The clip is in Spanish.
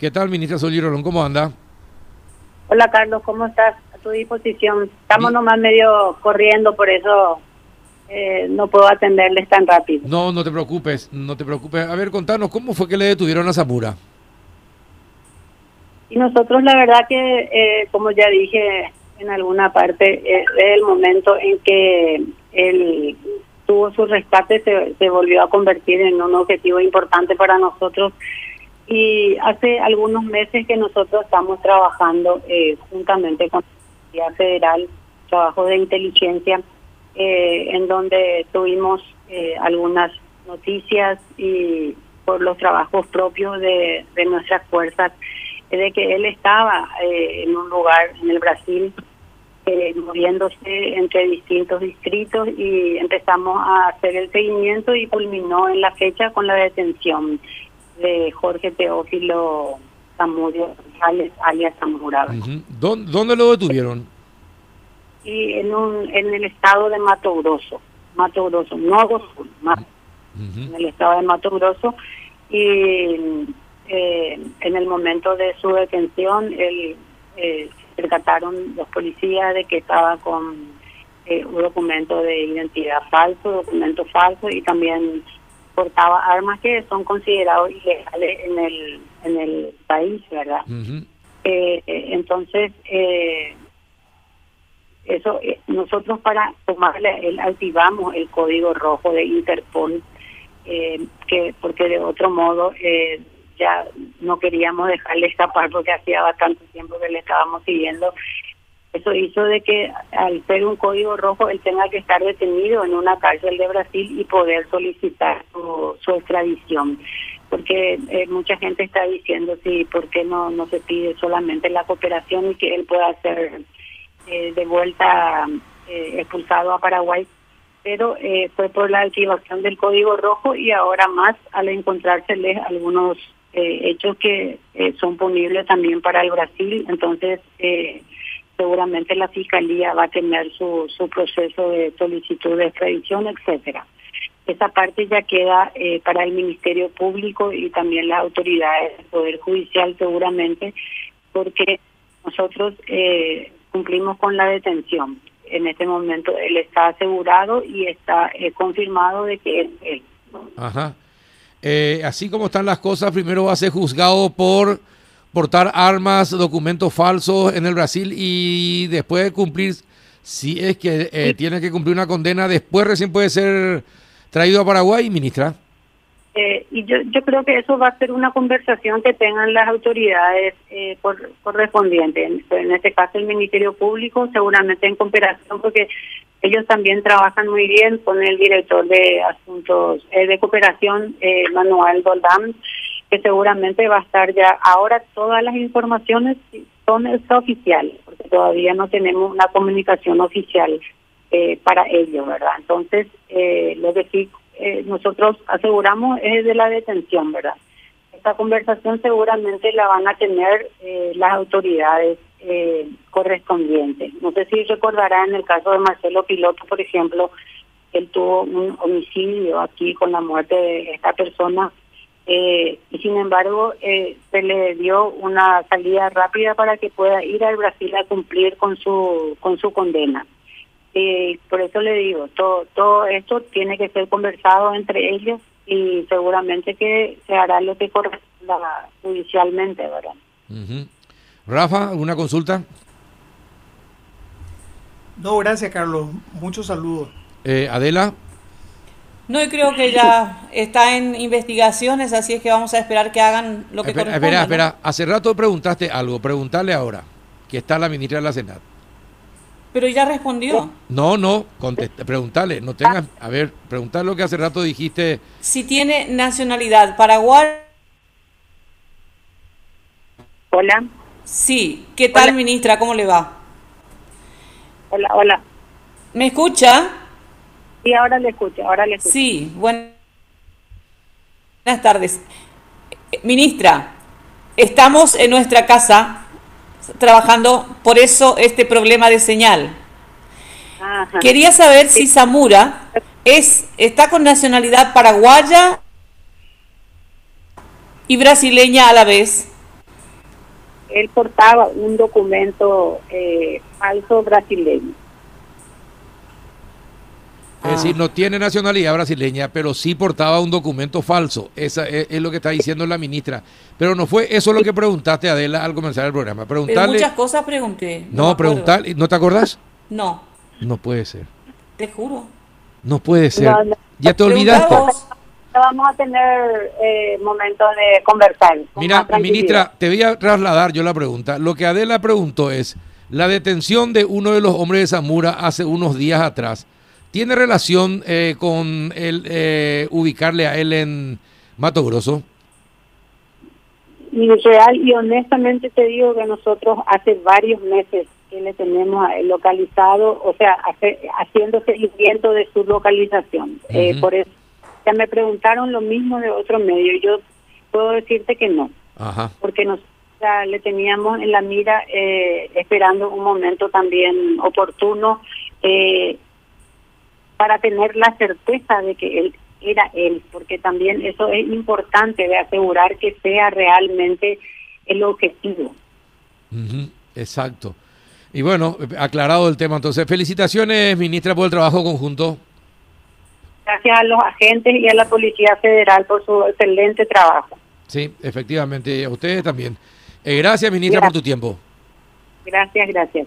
¿Qué tal, ministra Solí Rolón? ¿Cómo anda? Hola, Carlos, ¿cómo estás? A tu disposición. Estamos nomás medio corriendo, por eso eh, no puedo atenderles tan rápido. No, no te preocupes, no te preocupes. A ver, contanos, ¿cómo fue que le detuvieron a Zamora? Y nosotros, la verdad que, eh, como ya dije en alguna parte, eh, es el momento en que él tuvo su rescate, se, se volvió a convertir en un objetivo importante para nosotros y hace algunos meses que nosotros estamos trabajando eh, juntamente con la Policía Federal, trabajo de inteligencia, eh, en donde tuvimos eh, algunas noticias y por los trabajos propios de, de nuestras fuerzas, de que él estaba en un lugar en el Brasil moviéndose entre distintos distritos y empezamos a hacer el seguimiento y culminó en la fecha con la detención de Jorge Teófilo Zamudio González, alias Zamorada. ¿Dónde, lo detuvieron? Y en, un, en el estado de Mato Grosso, Mato Grosso, no Sur, en el estado de Mato Grosso, y eh, en el momento de su detención, él, eh, se percataron los policías de que estaba con eh, un documento de identidad falso, documento falso, y también portaba armas que son considerados ilegales en el en el país, ¿verdad? Eh, eh, entonces, eh, eso nosotros para tomarle, el, activamos el código rojo de Interpol, que porque de otro modo ya no queríamos dejarle escapar porque hacía bastante tiempo que le estábamos siguiendo eso hizo de que al ser un código rojo él tenga que estar detenido en una cárcel de Brasil y poder solicitar su, extradición. Porque eh, mucha gente está diciendo, sí, ¿por qué no, no se pide solamente la cooperación y que él pueda ser eh, de vuelta eh, expulsado a Paraguay? Pero fue por la activación del código rojo y ahora más al encontrárseles algunos hechos que son punibles también para el Brasil. Entonces, eh, seguramente la fiscalía va a tener su, su proceso de solicitud de extradición, etcétera. Esa parte ya queda eh, para el Ministerio Público y también las autoridades del Poder Judicial seguramente, porque nosotros eh, cumplimos con la detención. En este momento él está asegurado y está eh, confirmado de que es él. Ajá. así como están las cosas, primero va a ser juzgado por portar armas, documentos falsos en el Brasil y después de cumplir, si es que eh, tiene que cumplir una condena, después recién puede ser traído a Paraguay, ministra. Eh, y yo, yo creo que eso va a ser una conversación que tengan las autoridades eh, correspondientes, en, este caso el Ministerio Público, seguramente en cooperación, porque ellos también trabajan muy bien con el director de asuntos eh, de cooperación, Manuel Doldán, que seguramente va a estar ya. Ahora todas las informaciones son oficiales, porque todavía no tenemos una comunicación oficial eh, para ello, ¿verdad? Entonces, eh, lo que sí eh, nosotros aseguramos es de la detención, ¿verdad? Esta conversación seguramente la van a tener eh, las autoridades correspondientes. No sé si recordará en el caso de Marcelo Piloto, por ejemplo, él tuvo un homicidio aquí con la muerte de esta persona eh, y sin embargo eh, se le dio una salida rápida para que pueda ir al Brasil a cumplir con su con su condena. Eh, por eso le digo, todo todo esto tiene que ser conversado entre ellos y seguramente que se hará lo que corresponda judicialmente, ¿verdad? Rafa, ¿alguna consulta? No, gracias Carlos. Muchos saludos. Adela. No, y creo que ya está en investigaciones, así es que vamos a esperar que hagan lo que espera, Espera, espera, hace rato preguntaste algo, preguntarle ahora, que está la ministra de la Senat. Pero ya respondió. No, no, conteste, preguntarle, no tengas, a ver, preguntar lo que hace rato dijiste. Si tiene nacionalidad paraguay. Hola. Sí, ¿qué tal, ministra? ¿Cómo le va? Hola, hola. ¿Me escucha? Sí, ahora le escucho, ahora le escucho. Sí, buenas tardes. Ministra, estamos en nuestra casa trabajando, por eso este problema de señal. Quería saber si Zamura es, está con nacionalidad paraguaya y brasileña a la vez. él portaba un documento eh, falso brasileño. Es decir, no tiene nacionalidad brasileña, pero sí portaba un documento falso. Esa es, lo que está diciendo la ministra. Pero no fue eso lo que preguntaste, Adela, al comenzar el programa. Preguntarle, muchas cosas pregunté. No, preguntarle, ¿no te acordás? No. No puede ser. Te juro. No puede ser. ya te olvidaste. Vamos a tener eh, momentos de conversar. Mira, ministra, te voy a trasladar yo la pregunta. Lo que Adela preguntó es, la detención de uno de los hombres de Zamora hace unos días atrás ¿Tiene relación eh, con el eh, ubicarle a él en Mato Grosso? Y real y honestamente te digo que nosotros hace varios meses que le tenemos localizado, o sea, haciendo seguimiento de su localización. Eh, por eso ya me preguntaron lo mismo de otro medio yo puedo decirte que no, Ajá. porque nos ya le teníamos en la mira esperando un momento también oportuno. Eh, para tener la certeza de que él era él, porque también eso es importante de asegurar que sea realmente el objetivo. Exacto. Y bueno, aclarado el tema, entonces felicitaciones, ministra, por el trabajo conjunto. Gracias a los agentes y a la Policía Federal por su excelente trabajo. Sí, efectivamente, a ustedes también. Eh, gracias, ministra, por tu tiempo. Gracias, gracias.